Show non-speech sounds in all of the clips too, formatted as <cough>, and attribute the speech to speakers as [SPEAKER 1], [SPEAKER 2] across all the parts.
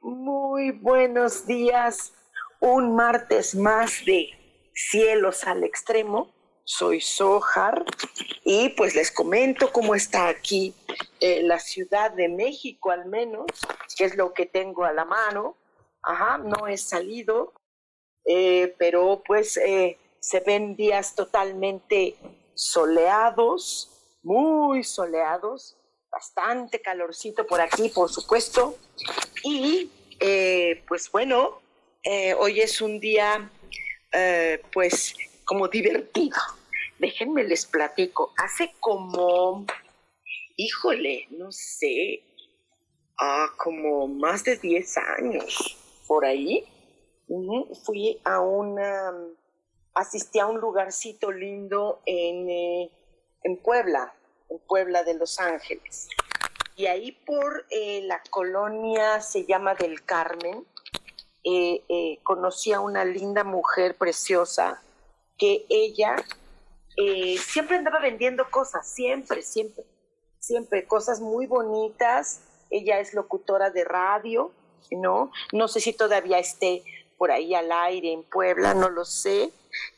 [SPEAKER 1] Muy, buenos días. Un martes más de Cielos al Extremo. Soy Sojar y pues les comento cómo está aquí eh, la Ciudad de México al menos, que es lo que tengo a la mano. Ajá, no he salido, eh, pero pues eh, se ven días totalmente soleados, muy soleados, bastante calorcito por aquí, por supuesto. Y pues bueno, hoy es un día pues como divertido. Déjenme les platico. Hace como, híjole, no sé, ah, como más de 10 años por ahí, fui a una, asistí a un lugarcito lindo en, eh, en Puebla, en Puebla de Los Ángeles. Y ahí por eh, la colonia se llama del Carmen, eh, conocí a una linda mujer preciosa que ella eh, siempre andaba vendiendo cosas, siempre, siempre, siempre, cosas muy bonitas. Ella es locutora de radio, ¿no? No sé si todavía esté por ahí al aire en Puebla, no lo sé.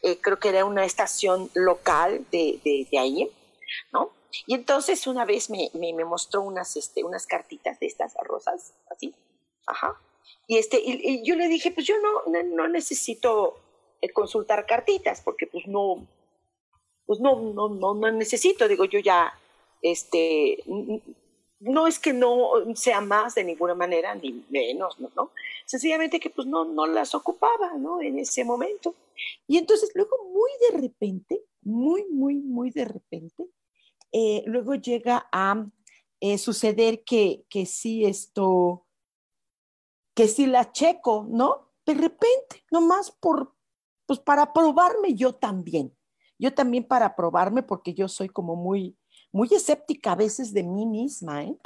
[SPEAKER 1] Eh, creo que era una estación local de, de, ahí, ¿no? Y entonces una vez me, me, mostró unas, este, unas cartitas de estas rosas, así, ajá. Y, este, y, yo le dije, pues yo no, no necesito consultar cartitas, porque pues no, pues no, no, no, no necesito, digo yo ya, este, no es que no sea más de ninguna manera, ni menos, ¿no? ¿no? Sencillamente que pues no, no las ocupaba, ¿no? En ese momento. Y entonces luego muy de repente, muy, muy, muy de repente, eh, luego llega a eh, suceder que, que sí esto, que sí la checo, ¿no? De repente, nomás por, pues para probarme yo también. Yo también para probarme porque yo soy como muy, muy escéptica a veces de mí misma, ¿eh?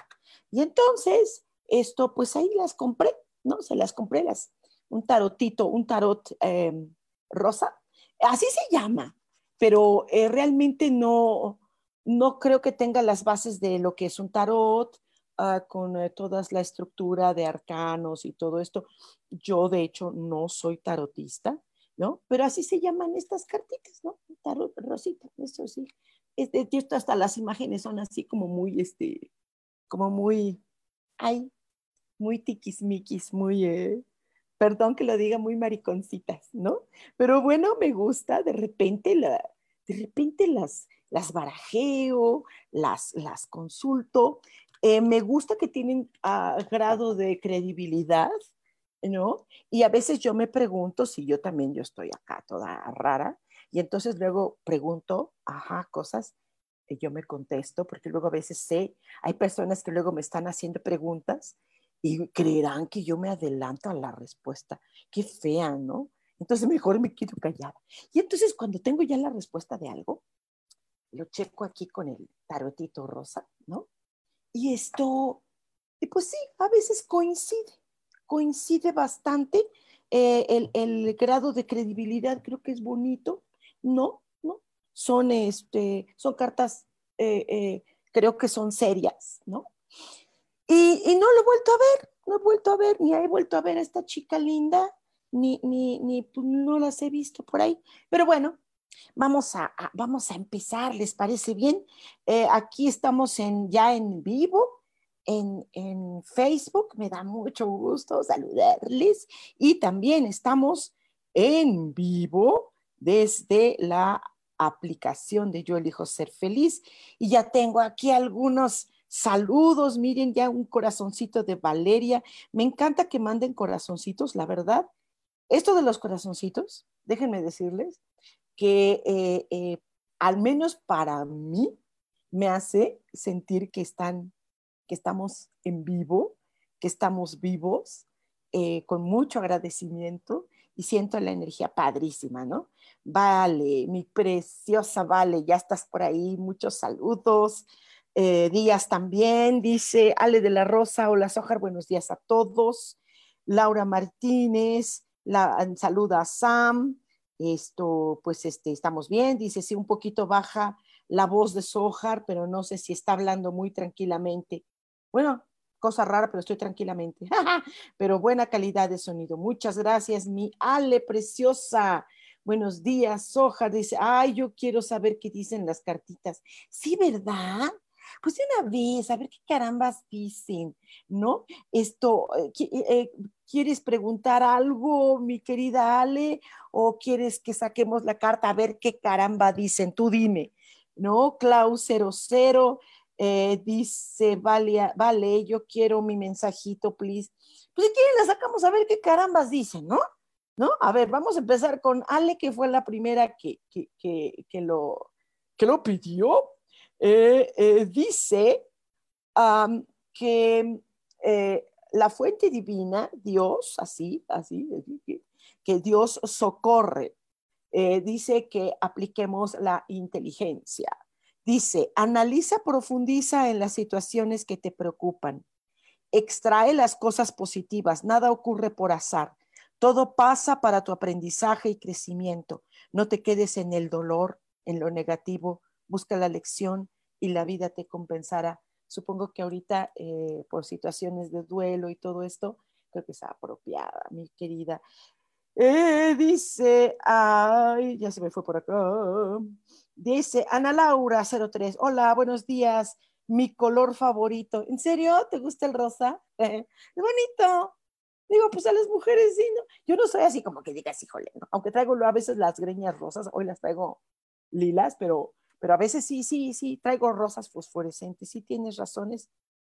[SPEAKER 1] Y entonces, esto, pues ahí las compré, ¿no? Se las compré, las, un tarotito, un tarot em, rosa, así se llama, pero eh, realmente no, no creo que tenga las bases de lo que es un tarot, ah, con eh, toda la estructura de arcanos y todo esto. Yo, de hecho, no soy tarotista, ¿no? Pero así se llaman estas cartitas, ¿no? Tarot rosita, eso sí. Este, hasta las imágenes son así como muy, este, como muy, ay, muy tiquismiquis, muy, eh, perdón que lo diga, muy mariconcitas, ¿no? Pero bueno, me gusta, de repente, la, de repente las, las barajeo, las, las consulto. Eh, me gusta que tienen ah, grado de credibilidad, ¿no? Y a veces yo me pregunto si yo también yo estoy acá toda rara y entonces luego pregunto, ajá, cosas que yo me contesto, porque luego a veces sé, hay personas que luego me están haciendo preguntas y creerán que yo me adelanto a la respuesta. Qué fea, ¿no? Entonces mejor me quedo callada. Y entonces cuando tengo ya la respuesta de algo, lo checo aquí con el tarotito rosa, ¿no? Y esto, y pues sí, a veces coincide coincide bastante. Eh, el, grado de credibilidad creo que es bonito, ¿no? ¿No? Son, este, son cartas, eh, eh, creo que son serias, ¿no? Y, no lo he vuelto a ver, no he vuelto a ver, ni he vuelto a ver a esta chica linda, ni, ni, ni pues, no las he visto por ahí. Pero bueno, vamos a, vamos a empezar, ¿les parece bien? aquí estamos en, ya en vivo en, Facebook. Me da mucho gusto saludarles. Y también estamos en vivo desde la aplicación de Yo elijo ser feliz. Y ya tengo aquí algunos saludos. Miren, ya un corazoncito de Valeria. Me encanta que manden corazoncitos, la verdad. Esto de los corazoncitos, déjenme decirles que eh, eh, al menos para mí, me hace sentir que están, que estamos en vivo, que estamos vivos, eh, con mucho agradecimiento y siento la energía padrísima, ¿no? Vale, mi preciosa Vale, ya estás por ahí, muchos saludos. Eh, días también, dice Ale de la Rosa, hola Sojar, buenos días a todos. Laura Martínez, saluda a Sam, esto, pues este, estamos bien, dice, sí, un poquito baja la voz de Sojar, pero no sé si está hablando muy tranquilamente. Bueno, cosa rara, pero estoy tranquilamente. <laughs> pero buena calidad de sonido. Muchas gracias, mi Ale preciosa. Buenos días, Sojar. Dice, ay, yo quiero saber qué dicen las cartitas. Sí, ¿verdad? Pues de una vez, a ver qué carambas dicen, ¿no? Esto, eh, eh, ¿quieres preguntar algo, mi querida Ale? ¿O quieres que saquemos la carta a ver qué caramba dicen? Tú dime, ¿no? Clau 00 eh, dice, vale, vale, yo quiero mi mensajito, please. Pues si quieren, la sacamos a ver qué carambas dicen, ¿no? ¿No? A ver, vamos a empezar con Ale, que fue la primera que, que, que, lo, que lo pidió. Eh, eh, dice que la fuente divina, Dios, así, así, que Dios socorre. dice que apliquemos la inteligencia. Dice, analiza, profundiza en las situaciones que te preocupan. Extrae las cosas positivas. Nada ocurre por azar. Todo pasa para tu aprendizaje y crecimiento. No te quedes en el dolor, en lo negativo. Busca la lección y la vida te compensará. Supongo que ahorita, eh, por situaciones de duelo y todo esto, creo que es apropiada, mi querida. Eh, dice, ay, ya se me fue por acá. Dice Ana Laura 03, hola, buenos días, mi color favorito. ¿En serio? ¿Te gusta el rosa? <laughs> es bonito. Digo, pues a las mujeres sí, ¿no? Yo no soy así como que digas, híjole, ¿no? aunque traigo a veces las greñas rosas, hoy las traigo lilas, pero, pero a veces sí, sí, sí, traigo rosas fosforescentes, sí tienes razones.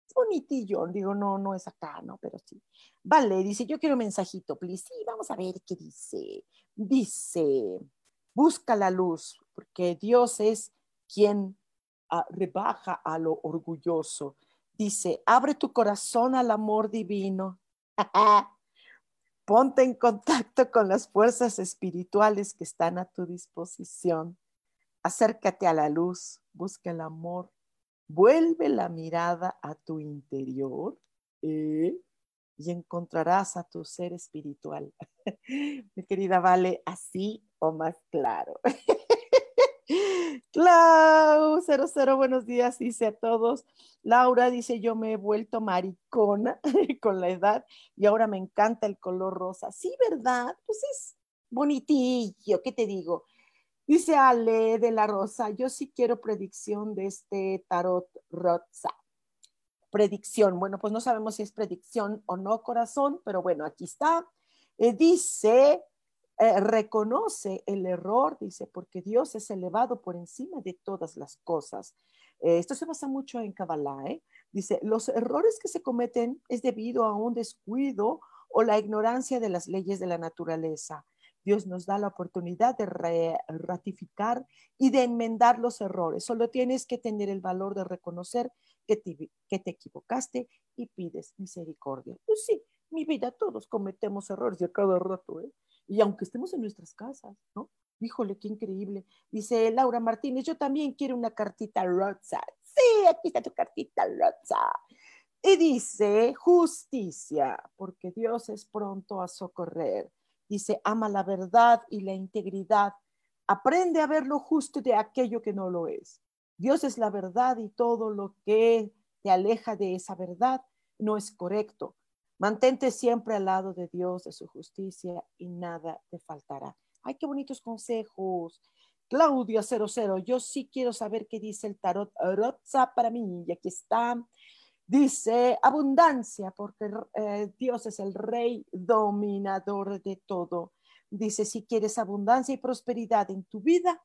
[SPEAKER 1] Es bonitillo, digo, no, no es acá, ¿no? Pero sí. Vale, dice, yo quiero un mensajito, please. Sí, vamos a ver qué dice. Dice, busca la luz, porque Dios es quien ah, rebaja a lo orgulloso. Dice, abre tu corazón al amor divino. <laughs> Ponte en contacto con las fuerzas espirituales que están a tu disposición. Acércate a la luz, busca el amor, vuelve la mirada a tu interior ¿eh? y encontrarás a tu ser espiritual. <laughs> Mi querida Vale, así o más claro. <laughs> Clau, 00, buenos días, dice a todos. Laura dice, yo me he vuelto maricona <laughs> con la edad y ahora me encanta el color rosa. Sí, ¿verdad? Pues es bonitillo, ¿qué te digo? Dice Ale de la Rosa, yo sí quiero predicción de este tarot rosa. Predicción, bueno, pues no sabemos si es predicción o no, corazón, pero bueno, aquí está. Eh, dice, eh, reconoce el error, dice, porque Dios es elevado por encima de todas las cosas. Eh, esto se basa mucho en Kabbalah, ¿eh? Dice, los errores que se cometen es debido a un descuido o la ignorancia de las leyes de la naturaleza. Dios nos da la oportunidad de ratificar y de enmendar los errores. Solo tienes que tener el valor de reconocer que te, que te equivocaste y pides misericordia. Pues sí, mi vida, todos cometemos errores y a cada rato, ¿eh? y aunque estemos en nuestras casas, ¿no? Híjole, qué increíble. Dice Laura Martínez, yo también quiero una cartita rosa. Sí, aquí está tu cartita rosa. Y dice, justicia, porque Dios es pronto a socorrer. Dice, ama la verdad y la integridad. Aprende a ver lo justo de aquello que no lo es. Dios es la verdad y todo lo que te aleja de esa verdad no es correcto. Mantente siempre al lado de Dios, de su justicia y nada te faltará. Ay, qué bonitos consejos. Claudia 00, yo sí quiero saber qué dice el tarot Rotza para mí. Y aquí está. Dice abundancia, porque eh, Dios es el rey dominador de todo. Dice, si quieres abundancia y prosperidad en tu vida,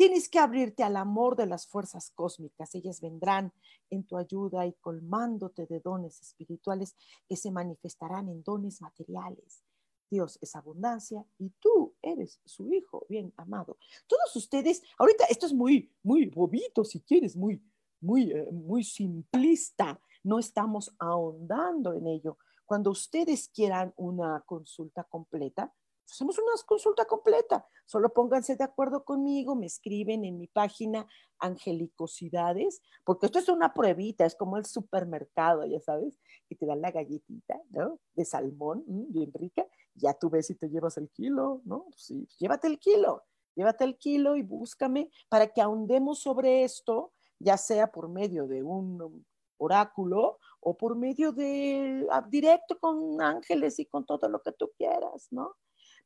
[SPEAKER 1] Tienes que abrirte al amor de las fuerzas cósmicas. Ellas vendrán en tu ayuda y colmándote de dones espirituales que se manifestarán en dones materiales. Dios es abundancia y tú eres su hijo bien amado. Todos ustedes, ahorita esto es muy, muy bobito, si quieres, muy, muy, eh, muy simplista. No estamos ahondando en ello. Cuando ustedes quieran una consulta completa, hacemos una consulta completa. Solo pónganse de acuerdo conmigo, me escriben en mi página Angelicosidades, porque esto es una pruebita, es como el supermercado, ya sabes, que te dan la galletita. De salmón, mm, bien rica, ya tú ves si te llevas el kilo, ¿no? Sí, llévate el kilo, llévate el kilo y búscame para que ahondemos sobre esto, ya sea por medio de un oráculo o por medio de ah, directo con ángeles y con todo lo que tú quieras, ¿no?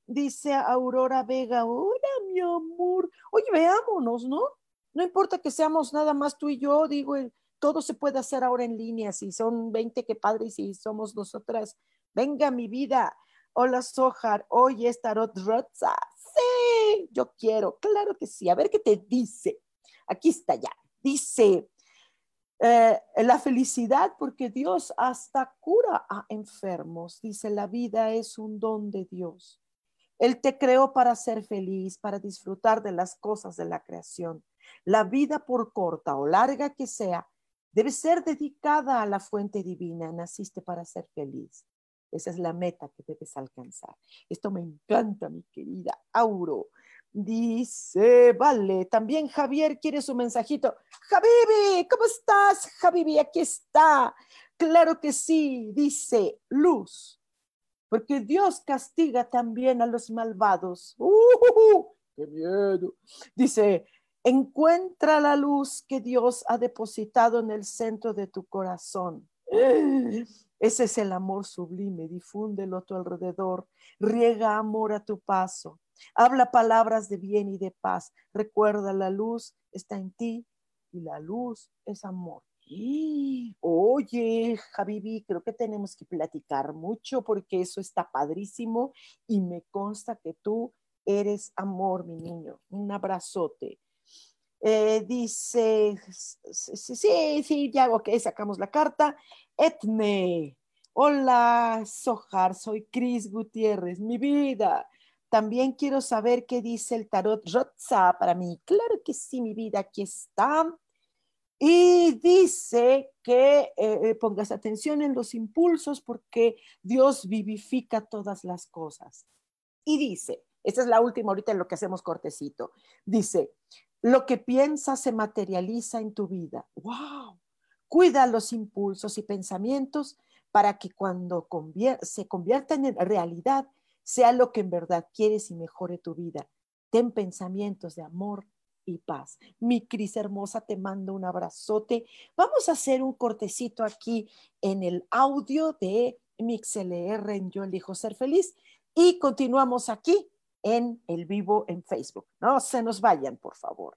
[SPEAKER 1] Dice Aurora Vega, hola mi amor, oye, veámonos, ¿no? No importa que seamos nada más tú y yo, digo, todo se puede hacer ahora en línea, si son 20, qué padre, y si somos nosotras, venga mi vida, hola Sohar, hoy es Tarot sí, yo quiero, claro que sí, a ver qué te dice, aquí está ya, dice, eh, la felicidad, porque Dios hasta cura a enfermos. Dice, la vida es un don de Dios. Él te creó para ser feliz, para disfrutar de las cosas de la creación. La vida, por corta o larga que sea, debe ser dedicada a la fuente divina. Naciste para ser feliz. Esa es la meta que debes alcanzar. Esto me encanta, mi querida Auro. Dice, vale, también Javier quiere su mensajito. Javibi, ¿cómo estás? Javibi, aquí está. Claro que sí, dice Luz, porque Dios castiga también a los malvados. ¡Uh! ¡Qué miedo! Dice, encuentra la luz que Dios ha depositado en el centro de tu corazón. <gasps> Ese es el amor sublime, difúndelo a tu alrededor, riega amor a tu paso Habla palabras de bien y de paz. Recuerda, la luz está en ti y la luz es amor. Oye, Javibi, creo que tenemos que platicar mucho porque eso está padrísimo y me consta que tú eres amor, mi niño. Un abrazote. Eh, dice, sí, sí, sí, ya, ok, sacamos la carta. Etne, hola, Sojar, soy Cris Gutiérrez, mi vida. También quiero saber qué dice el tarot Rotza para mí. Claro que sí, mi vida, aquí está. Y dice que eh, eh, pongas atención en los impulsos porque Dios vivifica todas las cosas. Y dice, esta es la última ahorita en lo que hacemos cortecito, dice, lo que piensas se materializa en tu vida. ¡Wow! Cuida los impulsos y pensamientos para que cuando se conviertan en realidad sea lo que en verdad quieres y mejore tu vida. Ten pensamientos de amor y paz. Mi Cris hermosa, te mando un abrazote. Vamos a hacer un cortecito aquí en el audio de MixLR en Yo elijo ser feliz y continuamos aquí en el vivo en Facebook. No se nos vayan, por favor.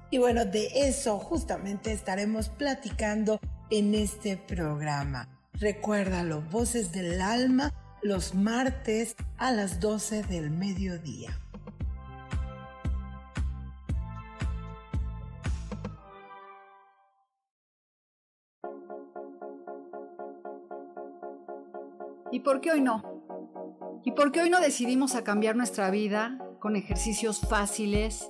[SPEAKER 2] Y bueno, de eso justamente estaremos platicando en este programa. Recuérdalo, Voces del Alma, los martes a las 12 del mediodía.
[SPEAKER 3] ¿Y por qué hoy no? ¿Y por qué hoy no decidimos a cambiar nuestra vida con ejercicios fáciles,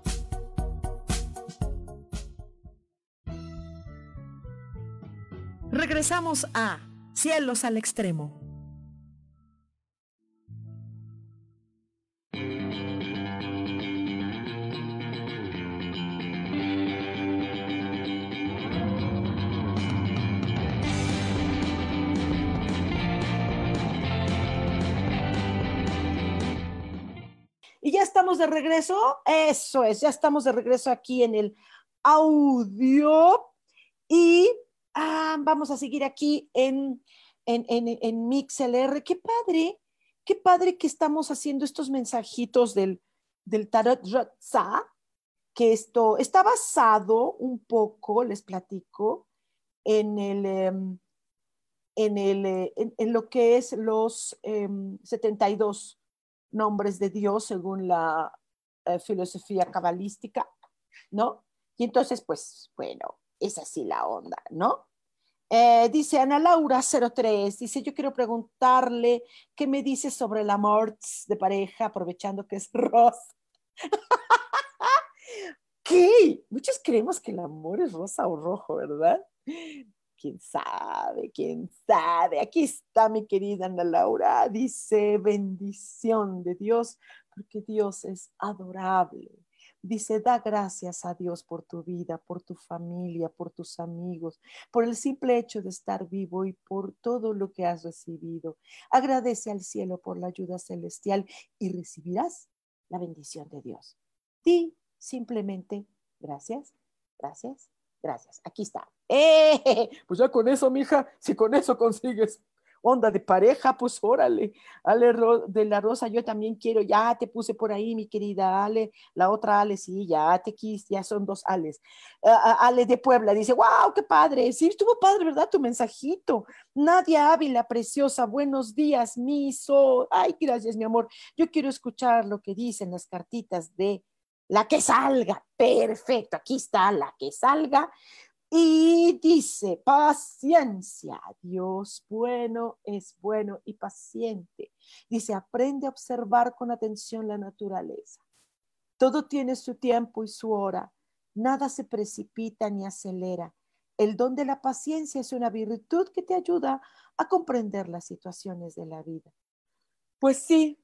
[SPEAKER 4] Regresamos a Cielos al Extremo.
[SPEAKER 1] estamos de regreso. Eso es, ya estamos de regreso aquí en el audio y ah, vamos a seguir aquí en, en, en, en MixLR. Qué padre, qué padre que estamos haciendo estos mensajitos del, del Tarot que esto está basado un poco, les platico, en el... Em, en, el, eh, en, lo que es los 72 em, nombres de Dios según la eh, filosofía cabalística, ¿no? Y entonces, pues, bueno, es así la onda, ¿no? Eh, dice Ana Laura 03, dice, yo quiero preguntarle qué me dice sobre el amor de pareja, aprovechando que es rosa. <laughs> ¿Qué? Muchos creemos que el amor es rosa o rojo, ¿verdad? quién sabe, quién sabe. Aquí está mi querida Ana Laura. Dice, bendición de Dios, porque Dios es adorable. Dice, da gracias a Dios por tu vida, por tu familia, por tus amigos, por el simple hecho de estar vivo y por todo lo que has recibido. Agradece al cielo por la ayuda celestial y recibirás la bendición de Dios. Di simplemente gracias, gracias, gracias. Aquí está. ¡Eh! <laughs> Pues ya con eso, mija, si con eso consigues onda de pareja, pues órale, Ale de la Rosa, yo también quiero, ya te puse por ahí, mi querida Ale, la otra Ale, sí, ya te quise, ya son dos Ales. Ale de Puebla dice, wow, qué padre, sí, estuvo padre, ¿verdad? Tu mensajito. Nadia Ávila, preciosa, buenos días, miso. Ay, gracias, mi amor. Yo quiero escuchar lo que dicen las cartitas de la que salga. Perfecto, aquí está la que salga. Y dice, paciencia, Dios bueno es bueno y paciente. Dice, aprende a observar con atención la naturaleza. Todo tiene su tiempo y su hora. Nada se precipita ni acelera. El don de la paciencia es una virtud que te ayuda a comprender las situaciones de la vida. Pues sí,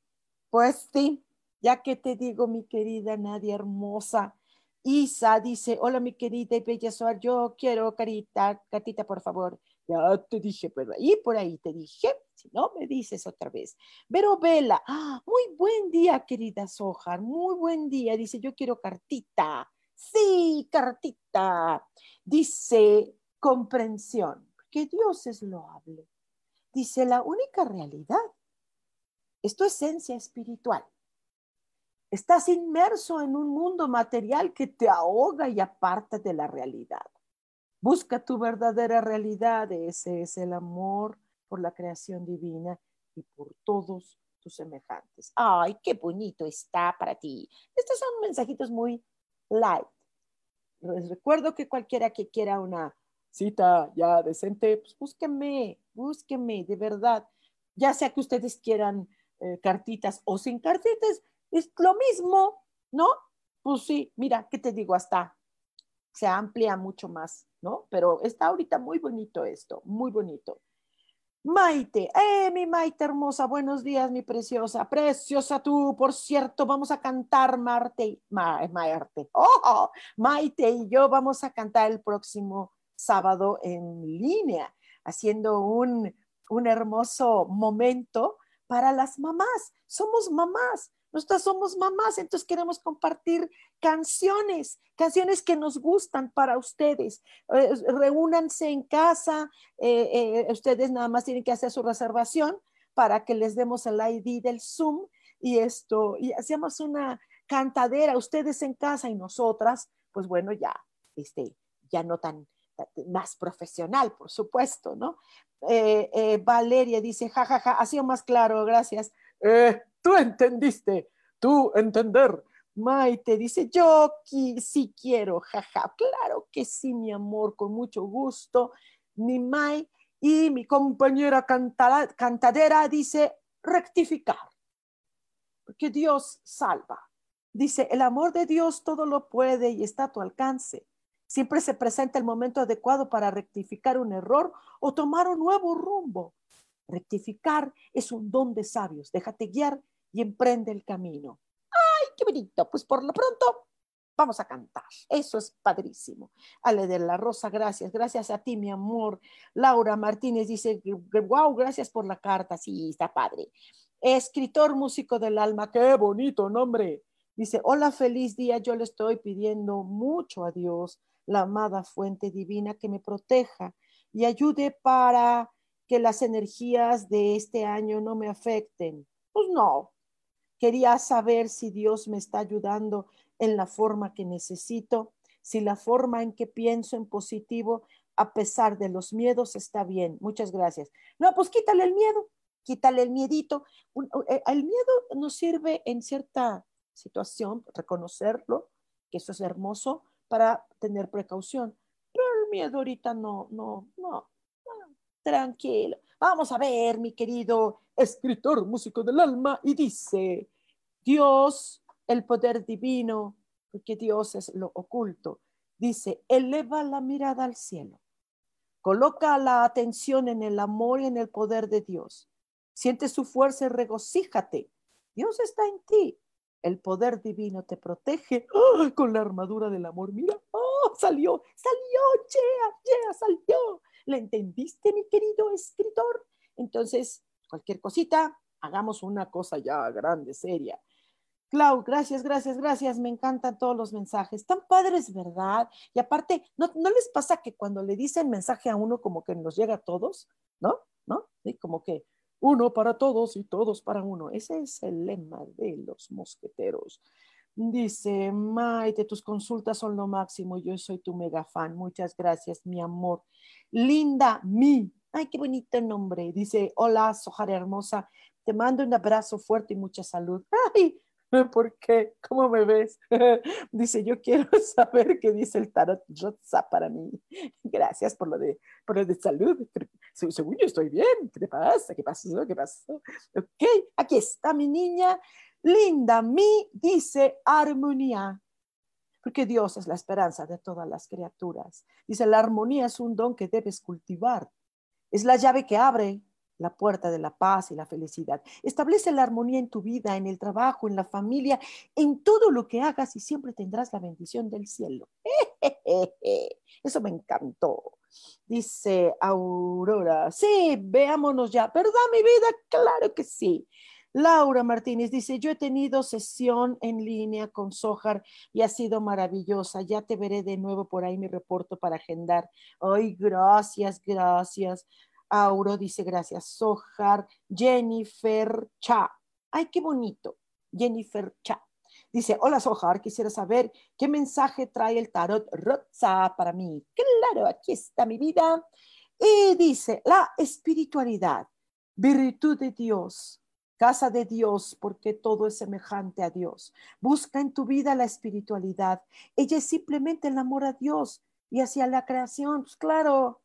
[SPEAKER 1] pues sí, ya que te digo, mi querida Nadia hermosa, Isa dice, hola mi querida y bella Soar, yo quiero carita, cartita por favor. Ya te dije, pero ahí por ahí te dije, si no me dices otra vez. Vero Vela, ah, muy buen día querida Sojar, muy buen día. Dice, yo quiero cartita. Sí, cartita. Dice, comprensión, que Dios es loable. Dice, la única realidad es tu esencia espiritual. Estás inmerso en un mundo material que te ahoga y aparta de la realidad. Busca tu verdadera realidad, ese es el amor por la creación divina y por todos tus semejantes. Ay, qué bonito está para ti. Estos son mensajitos muy light. Les recuerdo que cualquiera que quiera una cita ya decente, pues búsquenme, búsquenme, de verdad. Ya sea que ustedes quieran eh, cartitas o sin cartitas, es lo mismo, ¿no? Pues sí, mira, ¿qué te digo? Hasta se amplía mucho más, ¿no? Pero está ahorita muy bonito esto, muy bonito. Maite, eh, mi Maite hermosa, buenos días, mi preciosa, preciosa tú, por cierto, vamos a cantar Marte, Ma, Marte, <laughs> oh, Maite y yo vamos a cantar el próximo sábado en línea, haciendo un, un hermoso momento para las mamás. Somos mamás, nosotras somos mamás, entonces queremos compartir canciones, canciones que nos gustan para ustedes. Eh, reúnanse en casa, eh, eh, ustedes nada más tienen que hacer su reservación para que les demos el ID del Zoom y esto, y hacemos una cantadera, ustedes en casa y nosotras, pues bueno, ya, este, ya no tan más profesional, por supuesto, ¿no? Valeria dice, jajaja, ja, ja, ha sido más claro, gracias. Eh, tú entendiste, tú entender. Maite dice, yo sí quiero, jaja. Claro que sí, mi amor, con mucho gusto. Mi Mai y mi compañera cantadera dice, rectificar, porque Dios salva. Dice, el amor de Dios todo lo puede y está a tu alcance. Siempre se presenta el momento adecuado para rectificar un error o tomar un nuevo rumbo. Rectificar es un don de sabios. Déjate guiar y emprende el camino. ¡Ay, qué bonito! Pues por lo pronto vamos a cantar. Eso es padrísimo. Ale de la Rosa, gracias. Gracias a ti, mi amor. Laura Martínez dice, wow, gracias por la carta. Sí, está padre. Escritor, músico del alma, qué bonito nombre. Dice, hola, feliz día. Yo le estoy pidiendo mucho a Dios, la amada fuente divina, que me proteja y ayude para que las energías de este año no me afecten. Pues no. Quería saber si Dios me está ayudando en la forma que necesito, si la forma en que pienso en positivo a pesar de los miedos está bien. Muchas gracias. No, pues quítale el miedo, quítale el miedito. Eh, el miedo nos sirve en cierta situación, reconocerlo, que eso es hermoso, para tener precaución. Pero el miedo ahorita no, no, no, tranquilo. Vamos a ver, mi querido escritor, músico del alma, y dice, Dios, el poder divino, porque Dios es lo oculto, dice, eleva la mirada al cielo, coloca la atención en el amor y en el poder de Dios, siente su fuerza y regocíjate, Dios está en ti, el poder divino te protege con la armadura del amor. Mira, oh, salió, salió, yeah, yeah, salió. ¿Le entendiste, mi querido escritor? Entonces, cualquier cosita, hagamos una cosa ya grande, seria. Clau, gracias, gracias, gracias. Me encantan todos los mensajes. Tan padres, ¿verdad? Y aparte, ¿no, ¿no les pasa que cuando le dicen mensaje a uno como que nos llega a todos? ¿No? ¿No? Sí, como que uno para todos y todos para uno. Ese es el lema de los mosqueteros. Dice, Maite, tus consultas son lo máximo. Yo soy tu mega fan. Muchas gracias, mi amor. Linda Mi. Ay, qué bonito nombre. Dice, hola, Sojar hermosa. Te mando un abrazo fuerte y mucha salud. <laughs> Ay, ¿por qué? ¿Cómo me ves? <laughs> dice, yo quiero <laughs> saber qué dice el tarot Rotsa para mí. Gracias por lo de, por lo de salud. Según yo estoy bien. ¿Qué te pasa? ¿Qué pasó? ¿Qué pasó? Ok, aquí está mi niña. Linda, mi dice armonía, porque Dios es la esperanza de todas las criaturas. Dice, la armonía es un don que debes cultivar. Es la llave que abre la puerta de la paz y la felicidad. Establece la armonía en tu vida, en el trabajo, en la familia, en todo lo que hagas y siempre tendrás la bendición del cielo. <laughs> Eso me encantó. Dice Aurora, sí, veámonos ya, ¿verdad mi vida? Claro que sí. Laura Martínez dice, yo he tenido sesión en línea con Sojar y ha sido maravillosa. Ya te veré de nuevo por ahí mi reporto para agendar. Ay, gracias, gracias. Auro dice, gracias. Sojar, Jennifer Cha. Ay, qué bonito. Jennifer Cha. Dice, hola Sojar, quisiera saber qué mensaje trae el tarot Rotza para mí. Claro, aquí está mi vida. Y dice, la espiritualidad virtud de Dios, casa de Dios, porque todo es semejante a Dios. Busca en tu vida la espiritualidad. Ella es simplemente el amor a Dios y hacia la creación. Pues claro,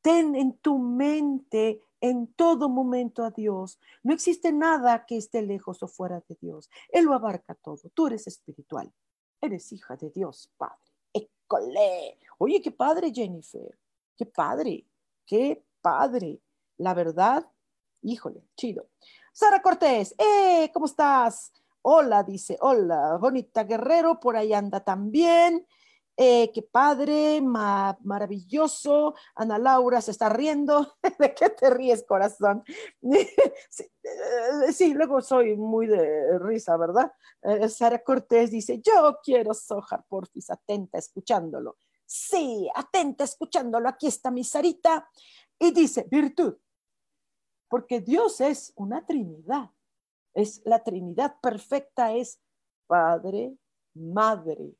[SPEAKER 1] ten en tu mente en todo momento a Dios. No existe nada que esté lejos o fuera de Dios. Él lo abarca todo. Tú eres espiritual. Eres hija de Dios, Padre. ¡École! Oye, qué padre, Jennifer. Qué padre. Qué padre. La verdad, híjole, chido. Sara Cortés, ¡eh! ¿Cómo estás? Hola, dice, hola, bonita guerrero, por ahí anda también. Eh, qué padre, maravilloso. Ana Laura se está riendo. <laughs> ¿De qué te ríes, corazón? <laughs> Eh, sí, luego soy muy de risa, ¿verdad? Eh, Sara Cortés dice, yo quiero Sojar, porfis, atenta escuchándolo. Sí, atenta escuchándolo. Aquí está mi Sarita. Y dice, virtud. Porque Dios es una Trinidad. Es la Trinidad perfecta, es Padre, Madre,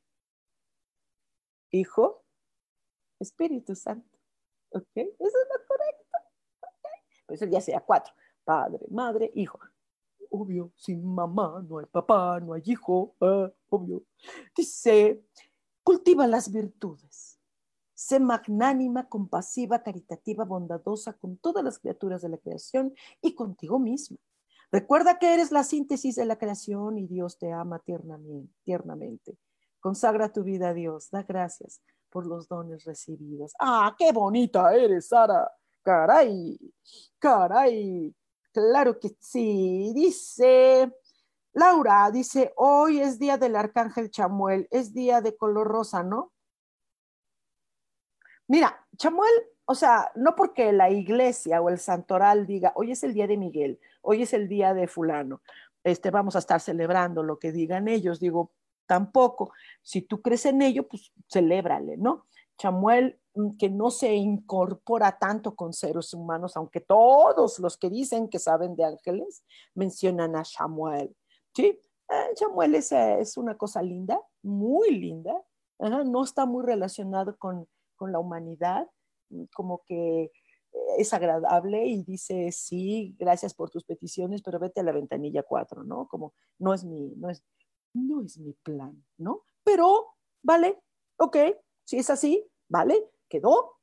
[SPEAKER 1] Hijo, Espíritu Santo. ¿Ok? Eso es lo correcto. ¿Ok? Pues ya sea cuatro. Padre, madre, hijo. Obvio, sin mamá no hay papá, no hay hijo. Ah, obvio. Dice, cultiva las virtudes. Sé magnánima, compasiva, caritativa, bondadosa con todas las criaturas de la creación y contigo misma. Recuerda que eres la síntesis de la creación y Dios te ama tiernamente. Consagra tu vida a Dios. Da gracias por los dones recibidos. ¡Ah, qué bonita eres, Sara! ¡Caray! ¡Caray! Claro que sí. Dice Laura, dice, hoy es día del arcángel Chamuel, es día de color rosa, ¿no? Mira, Chamuel, o sea, no porque la iglesia o el santoral diga, hoy es el día de Miguel, hoy es el día de fulano, este, vamos a estar celebrando lo que digan ellos, digo, tampoco. Si tú crees en ello, pues celébrale, ¿no? Chamuel, mm, que no se incorpora tanto con seres humanos, aunque todos los que dicen que saben de ángeles mencionan a Chamuel, ¿sí? Eh, Chamuel es, es, una cosa linda, muy linda, no está muy relacionado con, con la humanidad, mm, como que eh, es agradable y dice, sí, gracias por tus peticiones, pero vete a la ventanilla 4, ¿no? Como no es mi, no es, no es mi plan, ¿no? Pero, vale, ok, si es así, vale, quedó,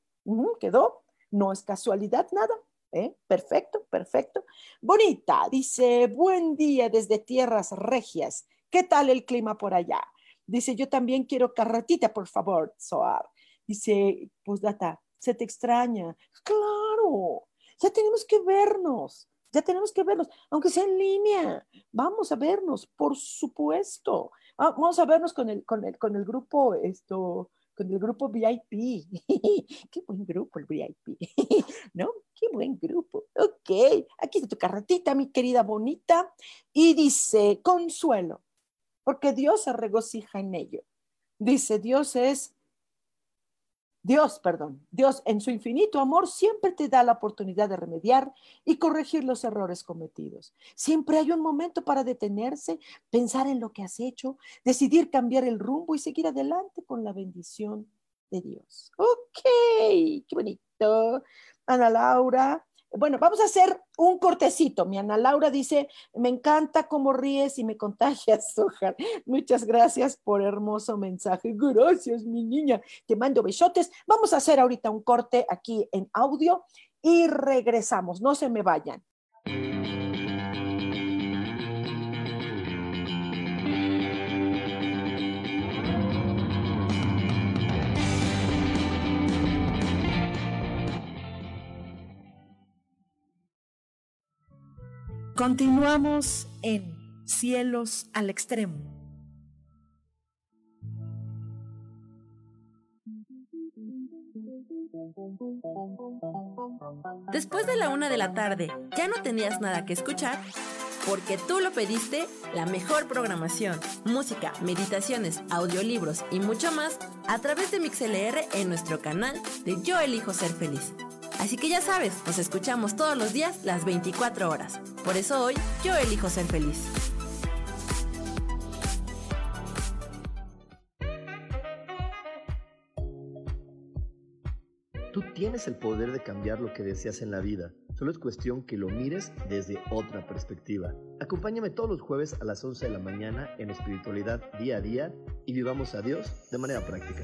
[SPEAKER 1] quedó, no es casualidad nada, ¿eh? Perfecto, perfecto. Bonita, dice, buen día desde tierras regias, ¿qué tal el clima por allá? Dice, yo también quiero carretita, por favor, Soar. Dice, pues data, se te extraña. Claro, ya tenemos que vernos. Ya tenemos que vernos, aunque sea en línea. Vamos a vernos, por supuesto. Ah, vamos a vernos con el, con el, con el grupo, esto, con el grupo VIP. <laughs> Qué buen grupo el VIP, <laughs> ¿no? Qué buen grupo. Ok, aquí está tu carretita, mi querida bonita. Y dice, consuelo, porque Dios se regocija en ello. Dice, Dios es Dios, perdón, Dios en su infinito amor siempre te da la oportunidad de remediar y corregir los errores cometidos. Siempre hay un momento para detenerse, pensar en lo que has hecho, decidir cambiar el rumbo y seguir adelante con la bendición de Dios. Ok, qué bonito. Ana Laura, bueno, vamos a hacer un cortecito. Mi Ana Laura dice, me encanta cómo ríes y me contagias, <laughs> Sojar. Muchas gracias por hermoso mensaje. Gracias, mi niña. Te mando besotes. Vamos a hacer ahorita un corte aquí en audio y regresamos. No se me vayan.
[SPEAKER 4] Continuamos en Cielos al Extremo.
[SPEAKER 5] Después de la una de la tarde, ¿ya no tenías nada que escuchar? Porque tú lo pediste, la mejor programación, música, meditaciones, audiolibros y mucho más a través de MixLR en nuestro canal de Yo Elijo Ser Feliz. Así que ya sabes, nos escuchamos todos los días las 24 horas. Por eso hoy yo elijo ser feliz.
[SPEAKER 6] Tú tienes el poder de cambiar lo que deseas en la vida Solo es cuestión que lo mires desde otra perspectiva. Acompáñame todos los jueves a las 11 de la mañana en espiritualidad día a día y vivamos a Dios de manera práctica.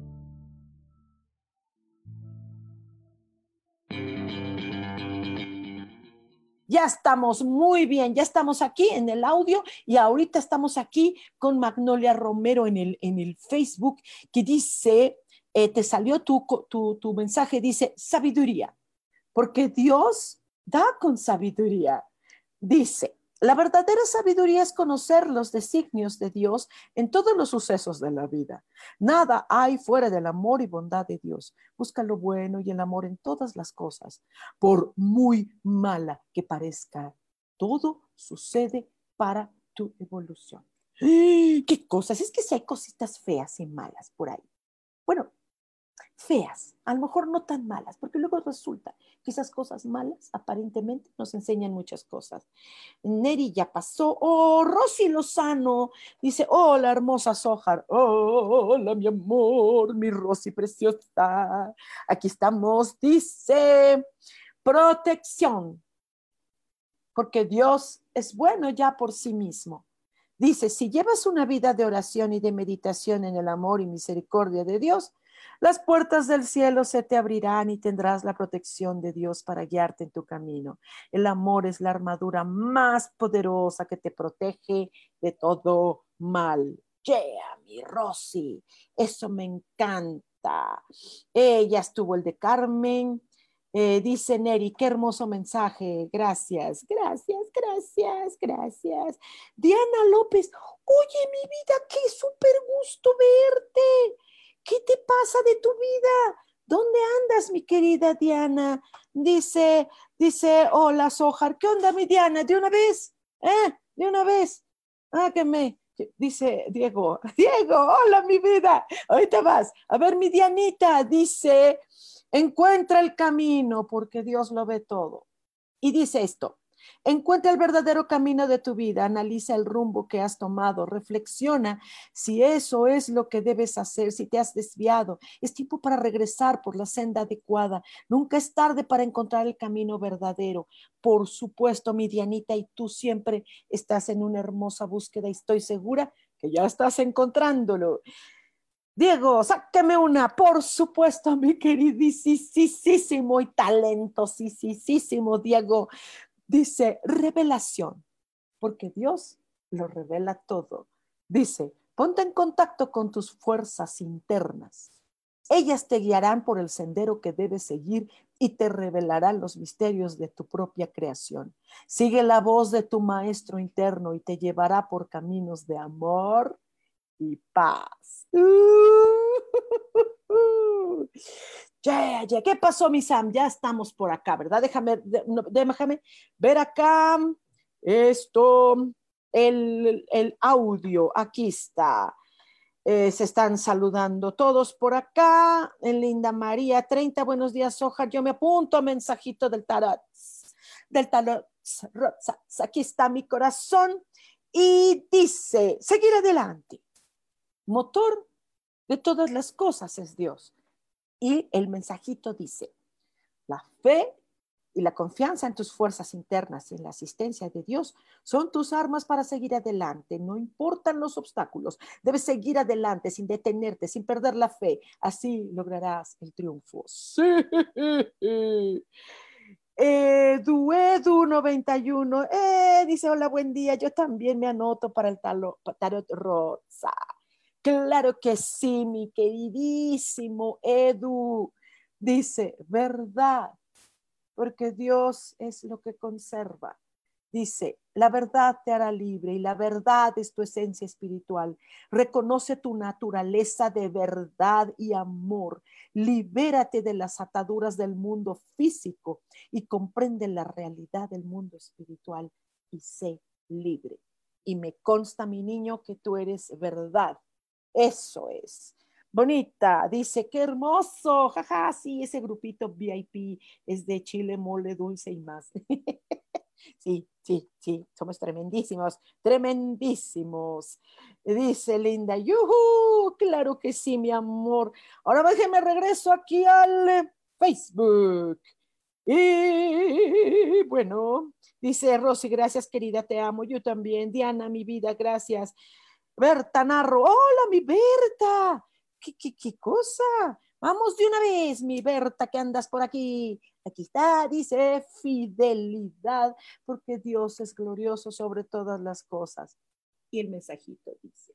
[SPEAKER 1] Ya estamos muy bien, ya estamos aquí en el audio y ahorita estamos aquí con Magnolia Romero en el, en el Facebook que dice, eh, te salió tu, tu, tu mensaje, dice sabiduría, porque Dios da con sabiduría. Dice, la verdadera sabiduría es conocer los designios de Dios en todos los sucesos de la vida. Nada hay fuera del amor y bondad de Dios. Busca lo bueno y el amor en todas las cosas. Por muy mala que parezca, todo sucede para tu evolución. ¿Qué cosas? Es que si hay cositas feas y malas por ahí. Bueno, feas, a lo mejor no tan malas, porque luego resulta que esas cosas malas aparentemente nos enseñan muchas cosas. Neri ya pasó, oh, Rosy Lozano dice, hola hermosa Sojar, hola mi amor, mi Rosy preciosa, aquí estamos, dice, protección, porque Dios es bueno ya por sí mismo. Dice, si llevas una vida de oración y de meditación en el amor y misericordia de Dios, las puertas del cielo se te abrirán y tendrás la protección de Dios para guiarte en tu camino. El amor es la armadura más poderosa que te protege de todo mal. Yeah, mi Rosy, eso me encanta. Ella estuvo el de Carmen. Eh, dice Neri, qué hermoso mensaje. Gracias, gracias, gracias, gracias. Diana López, oye, mi vida, qué súper gusto verte. ¿Qué te pasa de tu vida? ¿Dónde andas, mi querida Diana? Dice, dice, hola, Sojar, ¿qué onda, mi Diana? ¿De una vez? ¿Eh? ¿De una vez? Ah, que me, dice Diego, <laughs> Diego, hola, mi vida, ahorita vas. A ver, mi Dianita, dice, encuentra el camino porque Dios lo ve todo. Y dice esto, Encuentra el verdadero camino de tu vida, analiza el rumbo que has tomado, reflexiona si eso es lo que debes hacer, si te has desviado. Es tiempo para regresar por la senda adecuada. Nunca es tarde para encontrar el camino verdadero. Por supuesto, mi Dianita, y tú siempre estás en una hermosa búsqueda y estoy segura que ya estás encontrándolo. Diego, sáqueme una, por supuesto, mi queridísimo y talentosísimo Diego. Dice revelación, porque Dios lo revela todo. Dice, ponte en contacto con tus fuerzas internas. Ellas te guiarán por el sendero que debes seguir y te revelarán los misterios de tu propia creación. Sigue la voz de tu maestro interno y te llevará por caminos de amor y paz. <laughs> Ya, ya, ¿qué pasó, mi Sam? Ya estamos por acá, ¿verdad? Déjame, déjame ver acá esto, el, el audio, aquí está. Eh, se están saludando todos por acá. En Linda María, 30, buenos días, Soja. Yo me apunto a mensajito del tarot. Del tarot. Aquí está mi corazón. Y dice, seguir adelante. Motor de todas las cosas es Dios. Y el mensajito dice, la fe y la confianza en tus fuerzas internas y en la asistencia de Dios son tus armas para seguir adelante. No importan los obstáculos, debes seguir adelante sin detenerte, sin perder la fe. Así lograrás el triunfo. Sí. Edu, Edu 91, eh, dice hola, buen día, yo también me anoto para el tarot rosa. Claro que sí, mi queridísimo Edu. Dice, verdad, porque Dios es lo que conserva. Dice, la verdad te hará libre y la verdad es tu esencia espiritual. Reconoce tu naturaleza de verdad y amor. Libérate de las ataduras del mundo físico y comprende la realidad del mundo espiritual y sé libre. Y me consta, mi niño, que tú eres verdad. Eso es. Bonita, dice, qué hermoso, jaja, sí, ese grupito VIP es de chile, mole, dulce y más. <laughs> sí, sí, sí, somos tremendísimos, tremendísimos. Dice Linda, yuhu, claro que sí, mi amor. Ahora déjeme regreso aquí al Facebook. Y bueno, dice Rosy, gracias querida, te amo, yo también. Diana, mi vida, gracias. Berta Narro, hola mi Berta. ¿Qué, qué, cosa? Vamos de una vez, mi Berta, que andas por aquí. Aquí está, dice fidelidad, porque Dios es glorioso sobre todas las cosas. Y el mensajito dice,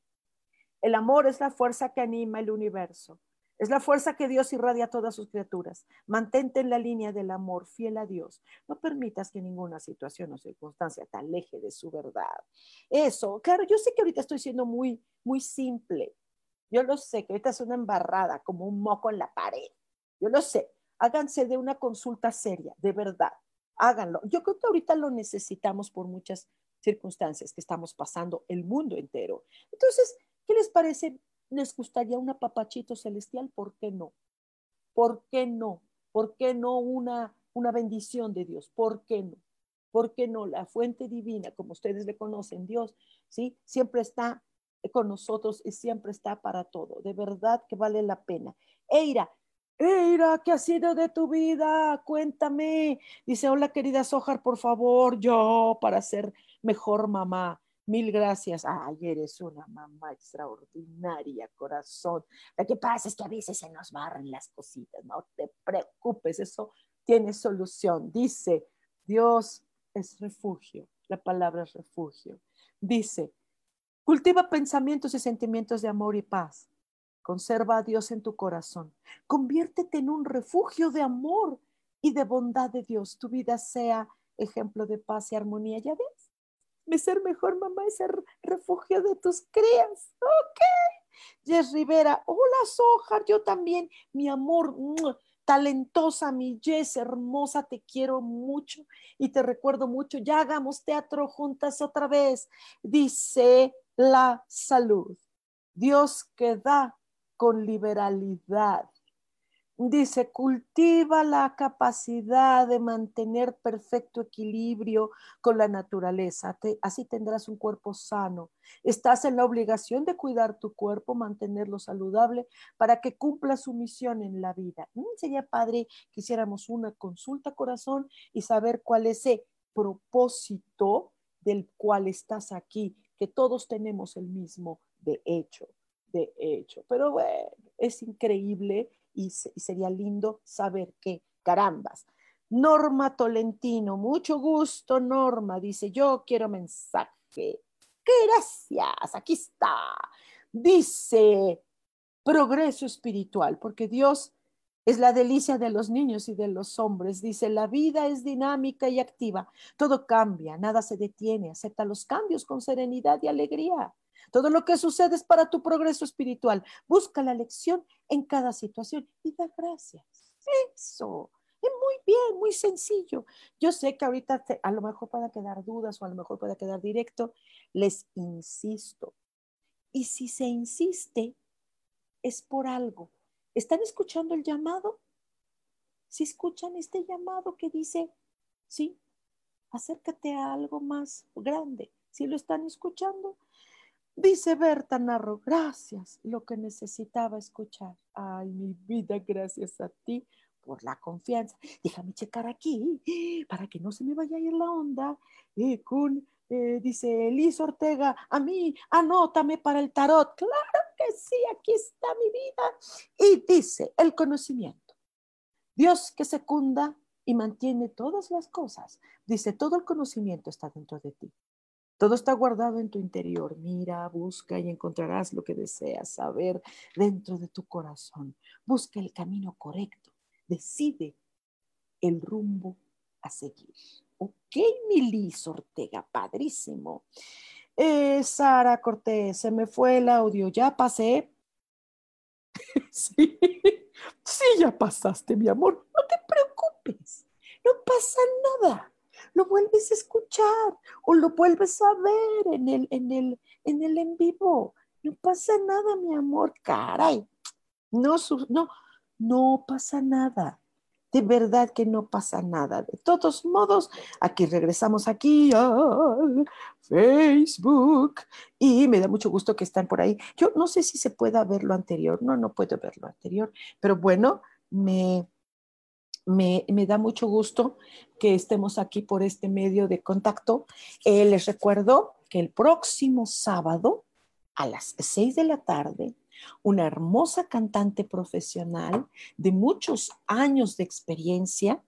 [SPEAKER 1] el amor es la fuerza que anima el universo. Es la fuerza que Dios irradia a todas sus criaturas. Mantente en la línea del amor, fiel a Dios. No permitas que ninguna situación o circunstancia te aleje de su verdad. Eso, claro, yo sé que ahorita estoy siendo muy, muy simple, yo lo sé, que ahorita es una embarrada, como un moco en la pared. Yo lo sé. Háganse de una consulta seria, de verdad. Háganlo. Yo creo que ahorita lo necesitamos por muchas circunstancias que estamos pasando el mundo entero. Entonces, ¿qué les parece? ¿Les gustaría un apapachito celestial? ¿Por qué no? ¿Por qué no? ¿Por qué no una, una bendición de Dios? ¿Por qué no? ¿Por qué no? La fuente divina, como ustedes le conocen, Dios, ¿sí? Siempre está con nosotros y siempre está para todo. De verdad que vale la pena. Eira, Eira, ¿qué ha sido de tu vida? Cuéntame. Dice, hola querida Sojar, por favor, yo para ser mejor mamá. Mil gracias. Ay, eres una mamá extraordinaria, corazón. Lo que pasa es que a veces se nos barren las cositas, no te preocupes, eso tiene solución. Dice, Dios es refugio, la palabra es refugio. Dice, Cultiva pensamientos y sentimientos de amor y paz. Conserva a Dios en tu corazón. Conviértete en un refugio de amor y de bondad de Dios. Tu vida sea ejemplo de paz y armonía. ¿Ya ves? Mi ser mejor mamá es el refugio de tus crías. Ok. Jess Rivera, hola Sojar, yo también, mi amor, talentosa, mi Jess, hermosa, te quiero mucho y te recuerdo mucho. Ya hagamos teatro juntas otra vez. Dice la salud. Dios que da con liberalidad. Dice, cultiva la capacidad de mantener perfecto equilibrio con la naturaleza. así tendrás un cuerpo sano. Estás en la obligación de cuidar tu cuerpo, mantenerlo saludable para que cumpla su misión en la vida. Mm, sería padre que hiciéramos una consulta corazón y saber cuál es el propósito del cual estás aquí que todos tenemos el mismo de hecho, de hecho. Pero bueno, es increíble y, sería lindo saber que, carambas. Norma Tolentino, mucho gusto, Norma, dice, yo quiero mensaje. Gracias, aquí está. Dice, progreso espiritual, porque Dios es la delicia de los niños y de los hombres. Dice, la vida es dinámica y activa. Todo cambia, nada se detiene. Acepta los cambios con serenidad y alegría. Todo lo que sucede es para tu progreso espiritual. Busca la lección en cada situación y da gracias. Eso. Es muy bien, muy sencillo. Yo sé que ahorita a lo mejor pueda quedar dudas o a lo mejor pueda quedar directo. Les insisto, Y si se insiste, es por algo. ¿Están escuchando el llamado? Si escuchan este llamado que dice, sí, acércate a algo más grande. Si lo están escuchando, dice Berta Narro, gracias, lo que necesitaba escuchar. Ay, mi vida, gracias a ti por la confianza. Déjame checar aquí para que no se me vaya a ir la onda eh, con eh, dice Liz Ortega, a mí, anótame para el tarot. Claro que sí, aquí está mi vida. Y dice, el conocimiento. Dios que secunda y mantiene todas las cosas. Dice, todo el conocimiento está dentro de ti. Todo está guardado en tu interior. Mira, busca y encontrarás lo que deseas saber dentro de tu corazón. Busca el camino correcto. Decide el rumbo a seguir. Ok, Milis Ortega, padrísimo. Eh, Sara Cortés, se me fue el audio, ya pasé. <laughs> sí, sí, ya pasaste, mi amor, no te preocupes, no pasa nada. Lo vuelves a escuchar o lo vuelves a ver en el, en el, en el en vivo. No pasa nada, mi amor, caray. No, no, no pasa nada de verdad que no pasa nada. De todos modos, aquí regresamos aquí a Facebook y me da mucho gusto que están por ahí. Yo no sé si se pueda ver lo anterior, no, no puedo ver lo anterior, pero bueno, me, me, da mucho gusto que estemos aquí por este medio de contacto. Eh, les recuerdo que el próximo sábado a las seis de la tarde una hermosa cantante profesional de muchos años de experiencia.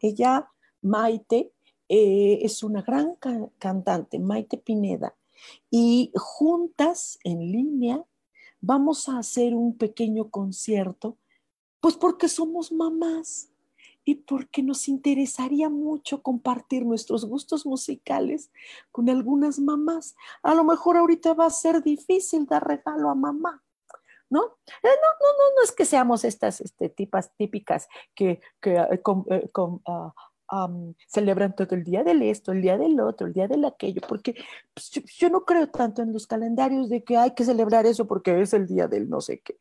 [SPEAKER 1] Ella, Maite, eh, es una gran cantante, Maite Pineda, y juntas en línea vamos a hacer un pequeño concierto, pues porque somos mamás y porque nos interesaría mucho compartir nuestros gustos musicales con algunas mamás. A lo mejor ahorita va a ser difícil dar regalo a mamá, ¿no? Eh, no, no, no, no es que seamos estas este, tipas típicas que, eh, eh, ah, celebran todo el día del esto, el día del otro, el día del aquello, porque pues, yo, no creo tanto en los calendarios de que hay que celebrar eso porque es el día del no sé qué.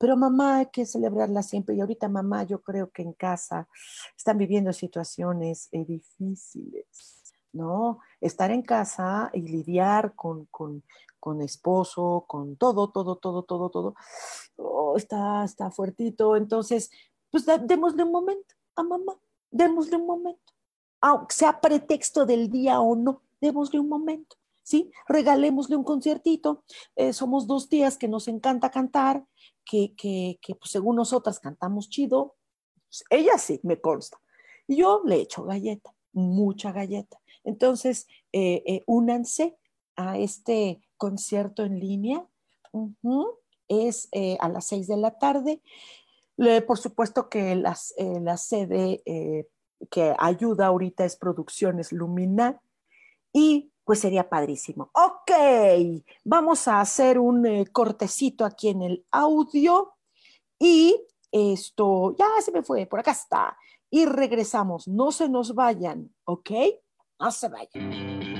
[SPEAKER 1] Pero mamá hay que celebrarla siempre y ahorita mamá yo creo que en casa están viviendo situaciones eh, difíciles, ¿no? Estar en casa y lidiar con, con, con esposo, con todo, todo, todo, todo, todo, oh, está, está fuertito. Entonces, pues démosle un momento a mamá, démosle un momento. Aunque sea pretexto del día o no, démosle un momento. ¿Sí? Regalémosle un conciertito. Eh, somos dos días que nos encanta cantar, que, pues, según nosotras cantamos chido, pues, ella sí, me consta. Y yo le echo galleta, mucha galleta. Entonces, eh, eh, únanse a este concierto en línea. Es eh, a las seis de la tarde. por supuesto que las, la sede que ayuda ahorita es Producciones Lumina y pues sería padrísimo. Ok, vamos a hacer un eh, cortecito aquí en el audio y esto, ya se me fue, por acá está. Y regresamos, no se nos vayan, ¿ok? No se vayan.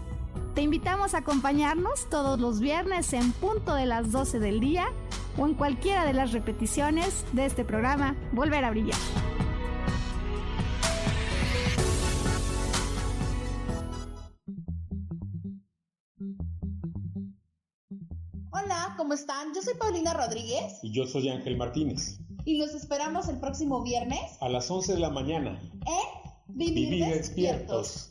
[SPEAKER 7] Te invitamos a acompañarnos todos los viernes en punto de las 12 del día o en cualquiera de las repeticiones de este programa Volver a Brillar.
[SPEAKER 8] Hola, ¿cómo están? Yo soy Paulina Rodríguez.
[SPEAKER 9] Y yo soy Ángel Martínez.
[SPEAKER 8] Y los esperamos el próximo viernes.
[SPEAKER 9] A las 11 de la mañana.
[SPEAKER 8] En Vivir, despiertos.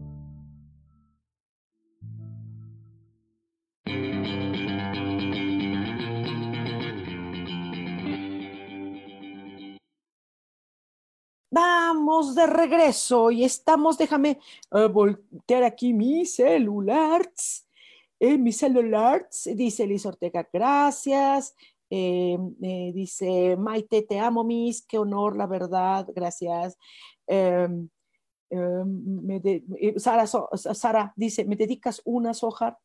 [SPEAKER 1] Vamos de regreso y estamos, déjame uh, voltear aquí mi celular. Eh, mi celular, dice Liz Ortega, gracias. Eh, eh, dice Maite, te amo, Miss, qué honor, la verdad, gracias. Em, em, me Sara, Sara dice, ¿me dedicas una soja?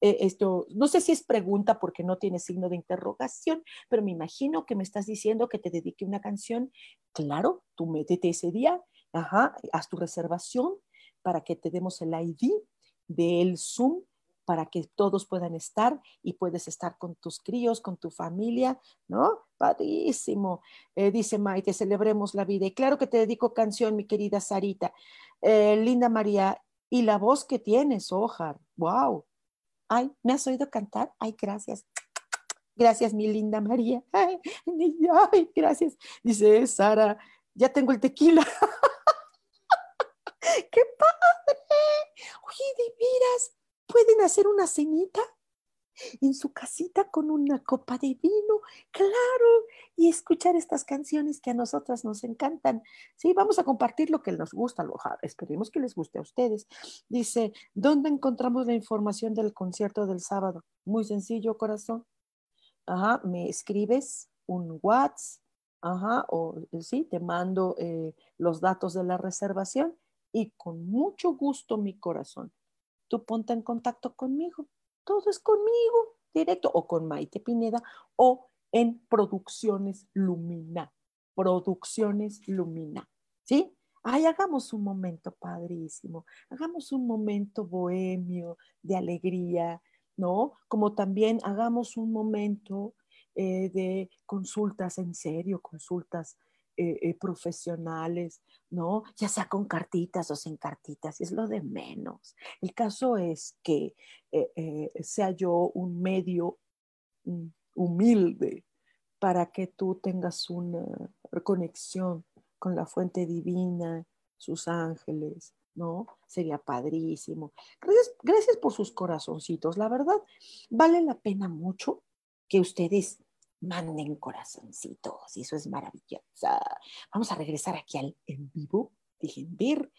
[SPEAKER 1] Eh, esto, no sé si es pregunta porque no tiene signo de interrogación, pero me imagino que me estás diciendo que te dedique una canción. Claro, tú métete ese día, ajá, haz tu reservación para que te demos el ID del Zoom para que todos puedan estar y puedes estar con tus críos, con tu familia, ¿no? Padrísimo. Eh, dice Maite, celebremos la vida. Y claro que te dedico canción, mi querida Sarita. Eh, linda María, y la voz que tienes, Ojar, wow Ay, ¿me has oído cantar? Ay, gracias. Gracias, mi linda María. Ay, gracias. Dice Sara, ya tengo el tequila. <laughs> ¡Qué padre! Oye, de veras, ¿pueden hacer una cenita? En su casita con una copa de vino, claro, y escuchar estas canciones que a nosotras nos encantan. Sí, vamos a compartir lo que nos gusta, esperemos que les guste a ustedes. Dice, ¿dónde encontramos la información del concierto del sábado? Muy sencillo, corazón. Ajá, me escribes un WhatsApp, ajá, o sí, te mando eh, los datos de la reservación y con mucho gusto, mi corazón, tú ponte en contacto conmigo todo es conmigo, directo, o con Maite Pineda, o en Producciones Lumina. Producciones Lumina. ¿Sí? Ay, hagamos un momento padrísimo, hagamos un momento bohemio, de alegría, ¿no? Como también hagamos un momento eh, de consultas en serio, consultas eh, eh, profesionales, ¿no? Ya sea con cartitas o sin cartitas, es lo de menos. El caso es que eh, sea yo un medio mm, humilde para que tú tengas una conexión con la fuente divina, sus ángeles, ¿no? Sería padrísimo. Gracias, gracias por sus corazoncitos. La verdad, vale la pena mucho que ustedes manden corazoncitos y eso es maravilloso. Vamos a regresar aquí al en vivo. Dejen ver.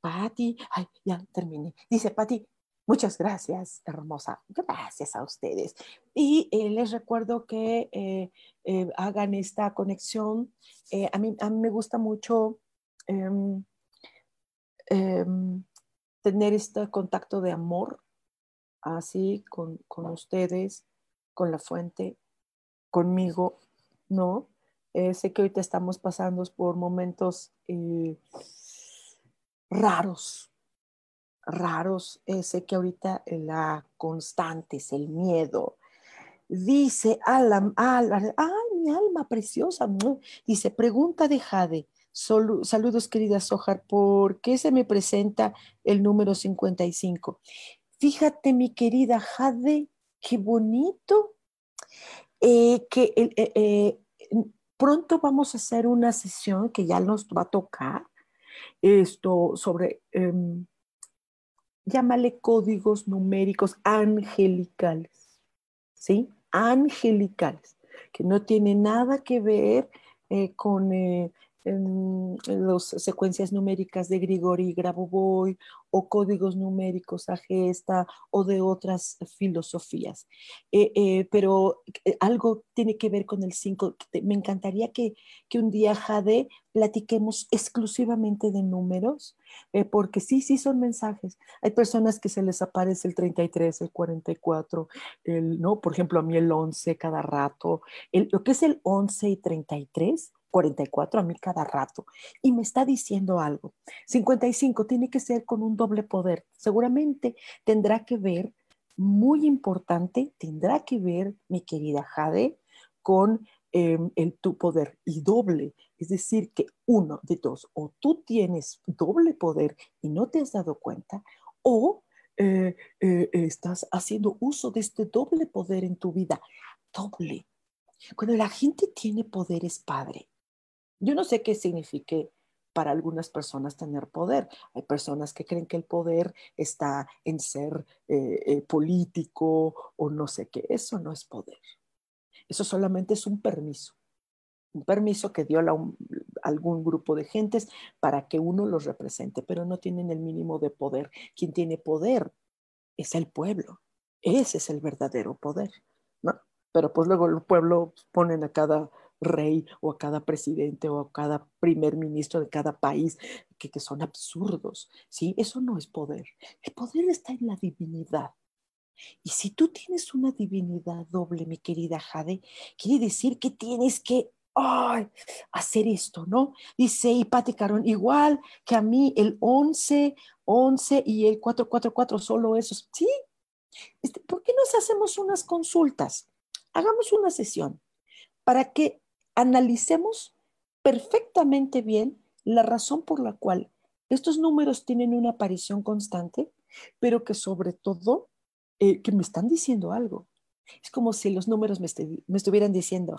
[SPEAKER 1] Patti, ay, ya terminé. Dice Patti, muchas gracias, hermosa. Gracias a ustedes. Y eh, les recuerdo que eh, eh, hagan esta conexión. a, mí, a mí me gusta mucho em, em, tener este contacto de amor así con, con ustedes con la fuente, conmigo, ¿no? Eh, sé que ahorita estamos pasando por momentos eh, raros, raros. Eh, sé que ahorita la constante es el miedo. Dice Alan, Alan, ay, mi alma preciosa. Dice, pregunta de Jade. saludos, querida Sojar. ¿Por qué se me presenta el número 55? Fíjate, mi querida Jade, qué bonito eh, que eh, eh, pronto vamos a hacer una sesión que ya nos va a tocar esto sobre, em, llámale códigos numéricos angelicales, ¿sí? Angelicales, que no tiene nada que ver con las secuencias numéricas de Grigori Grabovoi o códigos numéricos a gesta o de otras filosofías. Eh, eh, pero eh, algo tiene que ver con el 5. Me encantaría que, que, un día, Jade, platiquemos exclusivamente de números, porque sí, sí son mensajes. Hay personas que se les aparece el 33, el 44, el, ¿no? por ejemplo, a mí el 11 cada rato. El, lo que es el 11 y 33 44 a mí cada rato y me está diciendo algo. 55 tiene que ser con un doble poder. Seguramente tendrá que ver, muy importante, tendrá que ver, mi querida Jade, con em, el tu poder y doble. Es decir, que uno de dos, o tú tienes doble poder y no te has dado cuenta, o eh, eh, estás haciendo uso de este doble poder en tu vida. Doble. Cuando la gente tiene poder es padre. Yo no sé qué signifique para algunas personas tener poder. Hay personas que creen que el poder está en ser eh, eh, político o no sé qué. Eso no es poder. Eso solamente es un permiso. Un permiso que dio algún grupo de gentes para que uno los represente, pero no tienen el mínimo de poder. Quien tiene poder es el pueblo. Ese es el verdadero poder. ¿no? Pero pues luego el pueblo ponen a cada rey o a cada presidente o a cada primer ministro de cada país, que, que son absurdos, ¿sí? Eso no es poder. El poder está en la divinidad. Y si tú tienes una divinidad doble, mi querida Jade, quiere decir que tienes que hacer esto, ¿no? Dice Ipati Carón, igual que a mí el 11, 11 y el 444, solo esos. Sí, este, ¿por qué nos hacemos unas consultas? Hagamos una sesión para que analicemos perfectamente bien la razón por la cual estos números tienen una aparición constante, pero que sobre todo eh, que me están diciendo algo. Es como si los números me, estuvieran diciendo,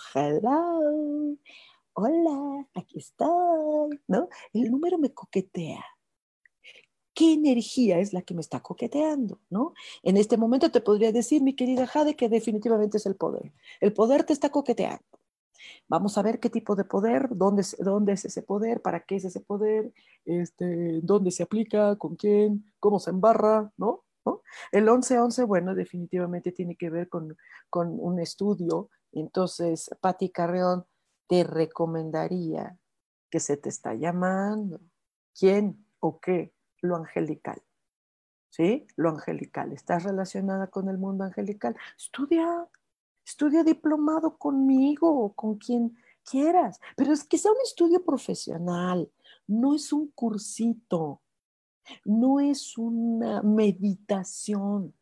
[SPEAKER 1] hola, aquí estoy, ¿no? El número me coquetea. ¿Qué energía es la que me está coqueteando, no? En este momento te podría decir, mi querida Jade, que definitivamente es el poder. El poder te está coqueteando. Vamos a ver qué tipo de poder, dónde, es ese poder, para qué es ese poder, este, dónde se aplica, con quién, cómo se embarra, ¿no? ¿No? El 11-11, bueno, definitivamente tiene que ver con, con un estudio. Entonces, Patti Carreón, te recomendaría que se te está llamando. ¿Quién o qué? Lo angelical. ¿Sí? Lo angelical. ¿Estás relacionada con el mundo angelical? Estudia, estudia diplomado conmigo o con quien quieras, pero es que sea un estudio profesional, no es un cursito, no es una meditación,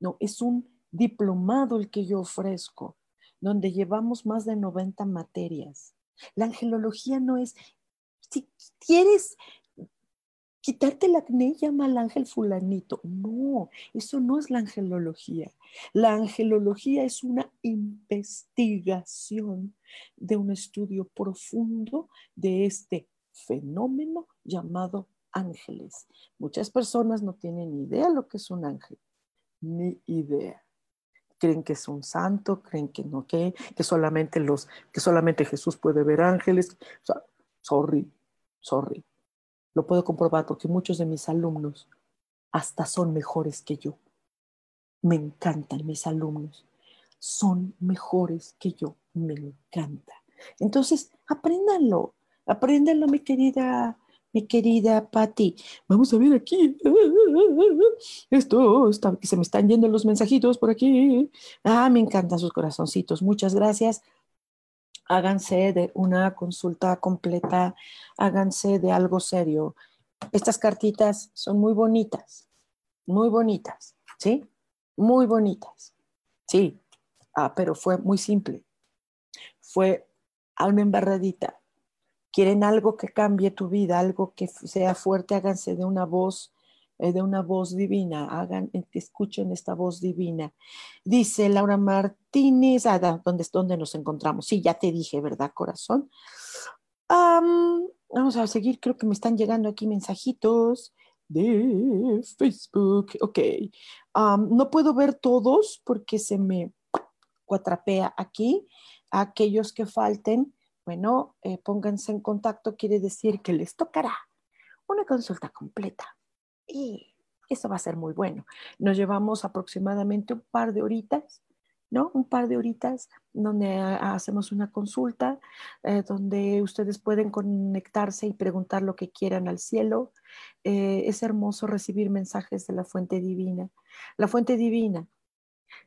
[SPEAKER 1] no, es un diplomado el que yo ofrezco, donde llevamos más de 90 materias. La angelología no es, si quieres quitarte el acné, llama al ángel fulanito. No, eso no es la angelología. La angelología es una investigación de un estudio profundo de este fenómeno llamado ángeles. Muchas personas no tienen idea lo que es un ángel, ni idea. Creen que es un santo, creen que no, que, que solamente los, que solamente Jesús puede ver ángeles. sorry, sorry. Lo puedo comprobar porque muchos de mis alumnos hasta son mejores que yo. Me encantan mis alumnos. Son mejores que yo. Me encanta. Entonces, apréndanlo. Apréndanlo, mi querida, mi querida Patti. Vamos a ver aquí. Esto está, se me están yendo los mensajitos por aquí. Ah, me encantan sus corazoncitos. Muchas gracias háganse de una consulta completa, háganse de algo serio. Estas cartitas son muy bonitas, muy bonitas, ¿sí? Muy bonitas, sí. Ah, pero fue muy simple. Fue a una embarradita. Quieren algo que cambie tu vida, algo que sea fuerte, háganse de una voz, de una voz divina, hagan, escuchen esta voz divina. Dice Laura Martínez, ah, ¿dónde, ¿dónde nos encontramos? Sí, ya te dije, ¿verdad, corazón? vamos a seguir, creo que me están llegando aquí mensajitos de Facebook. Ok. no puedo ver todos porque se me cuatrapea aquí. Aquellos que falten, bueno, eh, pónganse en contacto, quiere decir que les tocará una consulta completa. Y eso va a ser muy bueno. Nos llevamos aproximadamente un par de horitas ¿no? Un par de horitas donde hacemos una consulta, eh, donde ustedes pueden conectarse y preguntar lo que quieran al cielo. Eh, es hermoso recibir mensajes de la fuente divina. La fuente divina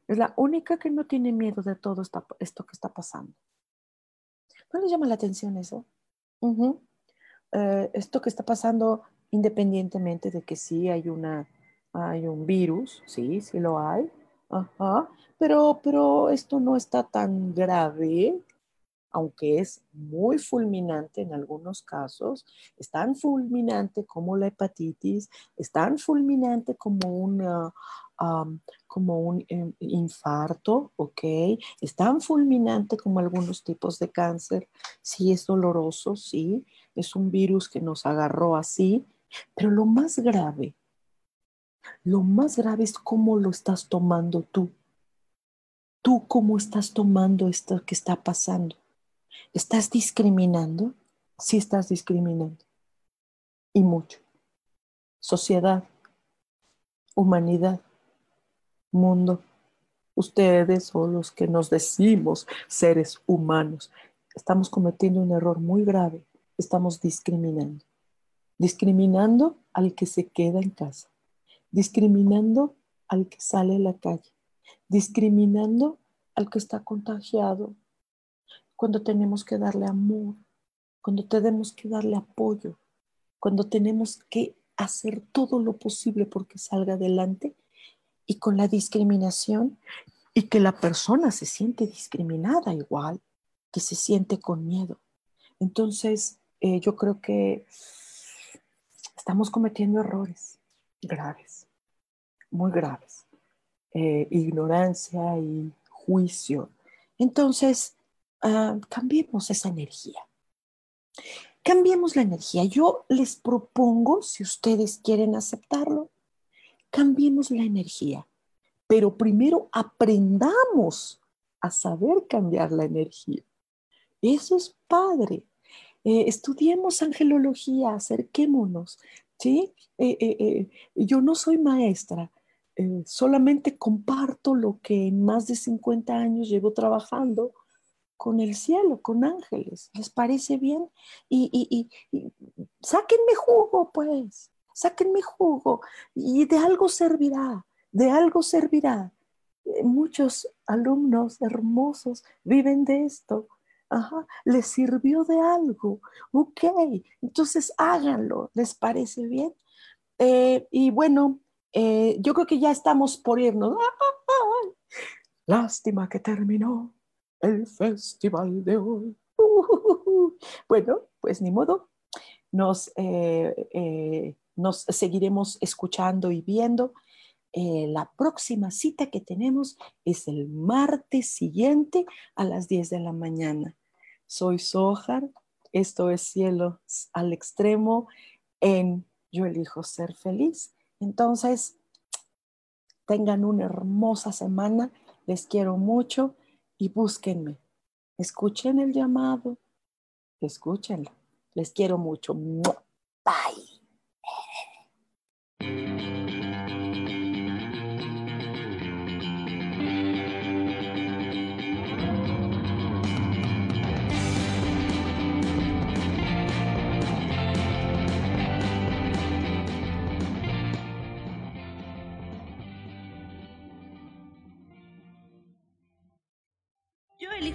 [SPEAKER 1] es la única que no tiene miedo de todo esto que está pasando. ¿No les llama la atención eso? Eh, esto que está pasando independientemente de que sí hay, una, hay un virus, sí, sí lo hay, Ajá, pero, pero esto no está tan grave, aunque es muy fulminante en algunos casos, es tan fulminante como la hepatitis, es tan fulminante como como un em, infarto, ¿ok? Es tan fulminante como algunos tipos de cáncer. Sí, es doloroso, sí, es un virus que nos agarró así, pero lo más grave lo más grave es cómo lo estás tomando tú. Tú cómo estás tomando esto que está pasando. ¿Estás discriminando? Sí estás discriminando. Y mucho. Sociedad, humanidad, mundo. Ustedes son los que nos decimos seres humanos. Estamos cometiendo un error muy grave. Estamos discriminando. Discriminando al que se queda en casa discriminando al que sale a la calle, discriminando al que está contagiado, cuando tenemos que darle amor, cuando tenemos que darle apoyo, cuando tenemos que hacer todo lo posible porque salga adelante y con la discriminación y que la persona se siente discriminada igual, que se siente con miedo. Entonces, eh, yo creo que estamos cometiendo errores graves, muy graves. Eh, ignorancia y juicio. Entonces, ah, cambiemos esa energía. Cambiemos la energía. Yo les propongo, si ustedes quieren aceptarlo, cambiemos la energía. Pero primero aprendamos a saber cambiar la energía. Eso es padre. Eh, estudiemos angelología, acerquémonos, ¿sí? Eh, eh, yo no soy maestra, solamente comparto lo que en más de 50 años llevo trabajando con el cielo, con ángeles. ¿Les parece bien? Y, y, y, sáquenme jugo, pues, sáquenme jugo. Y de algo servirá, de algo servirá. Muchos alumnos hermosos viven de esto. Ajá, les sirvió de algo. Ok, entonces háganlo. ¿Les parece bien? Eh, y bueno, eh, yo creo que ya estamos por irnos. <laughs> Lástima que terminó el festival de hoy. <laughs> bueno, pues ni modo. Nos, eh, nos seguiremos escuchando y viendo. La próxima cita que tenemos es el martes siguiente a las 10 de la mañana. Soy Sojar, esto es Cielo al Extremo en Yo elijo ser feliz. Entonces, tengan una hermosa semana, les quiero mucho y búsquenme. Escuchen el llamado, escúchenlo. Les quiero mucho. Bye.